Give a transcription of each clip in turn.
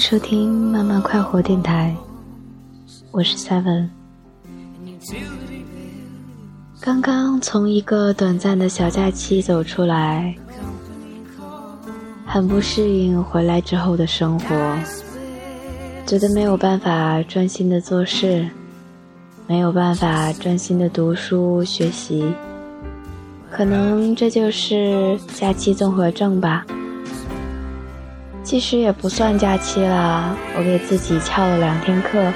收听慢慢快活电台，我是 Seven。刚刚从一个短暂的小假期走出来，很不适应回来之后的生活，觉得没有办法专心的做事，没有办法专心的读书学习，可能这就是假期综合症吧。其实也不算假期啦，我给自己翘了两天课，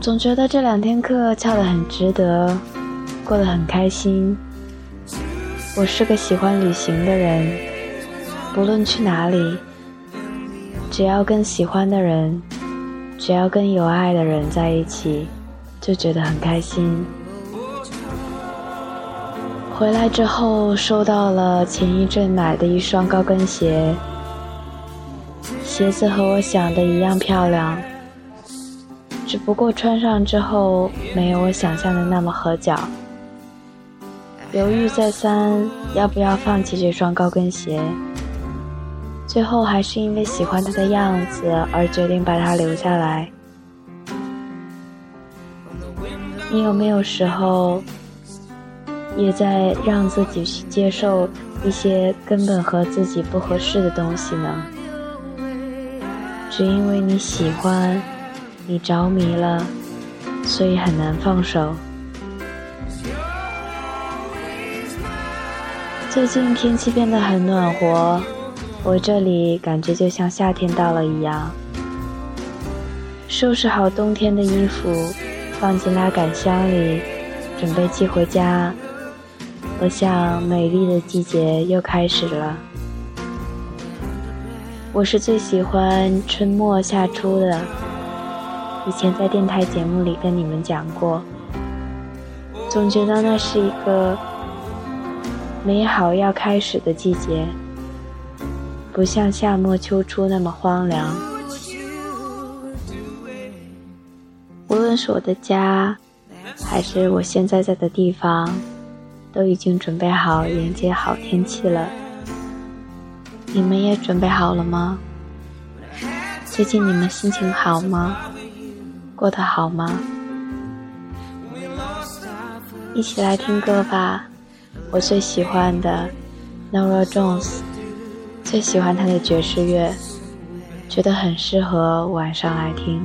总觉得这两天课翘得很值得，过得很开心。我是个喜欢旅行的人，不论去哪里，只要跟喜欢的人，只要跟有爱的人在一起，就觉得很开心。回来之后，收到了前一阵买的一双高跟鞋，鞋子和我想的一样漂亮，只不过穿上之后没有我想象的那么合脚。犹豫再三，要不要放弃这双高跟鞋？最后还是因为喜欢它的样子而决定把它留下来。你有没有时候？也在让自己去接受一些根本和自己不合适的东西呢？只因为你喜欢，你着迷了，所以很难放手。最近天气变得很暖和，我这里感觉就像夏天到了一样。收拾好冬天的衣服，放进拉杆箱里，准备寄回家。我想，美丽的季节又开始了。我是最喜欢春末夏初的。以前在电台节目里跟你们讲过，总觉得那是一个美好要开始的季节，不像夏末秋初那么荒凉。无论是我的家，还是我现在在的地方。都已经准备好迎接好天气了，你们也准备好了吗？最近你们心情好吗？过得好吗？一起来听歌吧，我最喜欢的 Nora Jones，最喜欢她的爵士乐，觉得很适合晚上来听。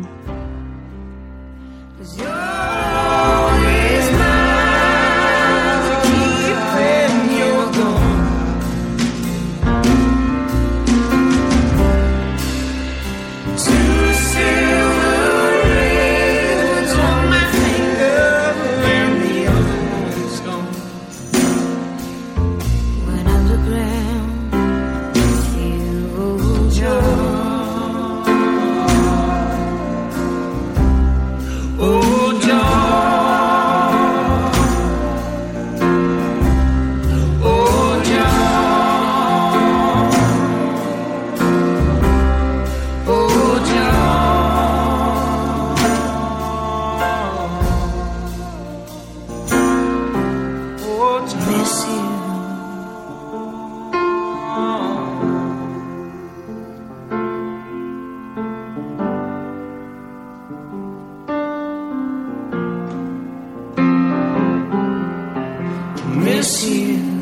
miss you.